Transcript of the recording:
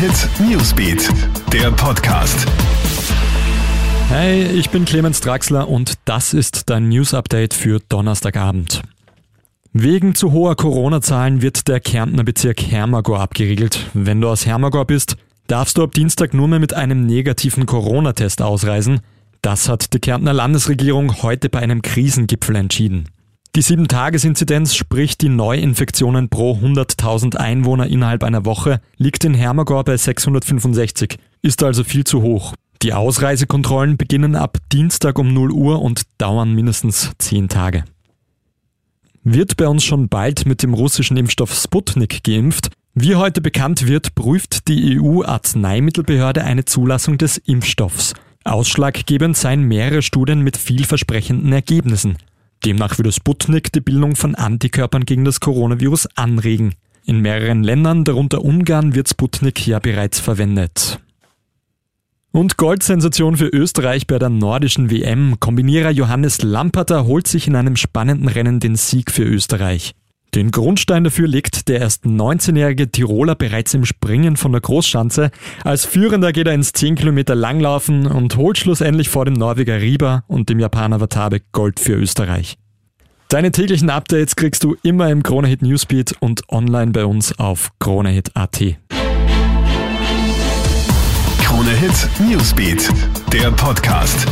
Hit Newsbeat, der Podcast. Hey, ich bin Clemens Draxler und das ist dein News Update für Donnerstagabend. Wegen zu hoher Corona-Zahlen wird der Kärntner Bezirk Hermagor abgeriegelt. Wenn du aus Hermagor bist, darfst du ab Dienstag nur mehr mit einem negativen Corona-Test ausreisen. Das hat die Kärntner Landesregierung heute bei einem Krisengipfel entschieden. Die 7-Tages-Inzidenz, sprich die Neuinfektionen pro 100.000 Einwohner innerhalb einer Woche, liegt in Hermagor bei 665, ist also viel zu hoch. Die Ausreisekontrollen beginnen ab Dienstag um 0 Uhr und dauern mindestens 10 Tage. Wird bei uns schon bald mit dem russischen Impfstoff Sputnik geimpft? Wie heute bekannt wird, prüft die EU-Arzneimittelbehörde eine Zulassung des Impfstoffs. Ausschlaggebend seien mehrere Studien mit vielversprechenden Ergebnissen. Demnach würde Sputnik die Bildung von Antikörpern gegen das Coronavirus anregen. In mehreren Ländern, darunter Ungarn, wird Sputnik ja bereits verwendet. Und Goldsensation für Österreich bei der nordischen WM. Kombinierer Johannes Lamperter holt sich in einem spannenden Rennen den Sieg für Österreich. Den Grundstein dafür legt der erst 19-jährige Tiroler bereits im Springen von der Großschanze. Als Führender geht er ins 10 Kilometer Langlaufen und holt schlussendlich vor dem Norweger Rieber und dem Japaner Watabe Gold für Österreich. Deine täglichen Updates kriegst du immer im Kronehit Newsbeat und online bei uns auf kronehit.at. Kronehit Newsbeat, der Podcast.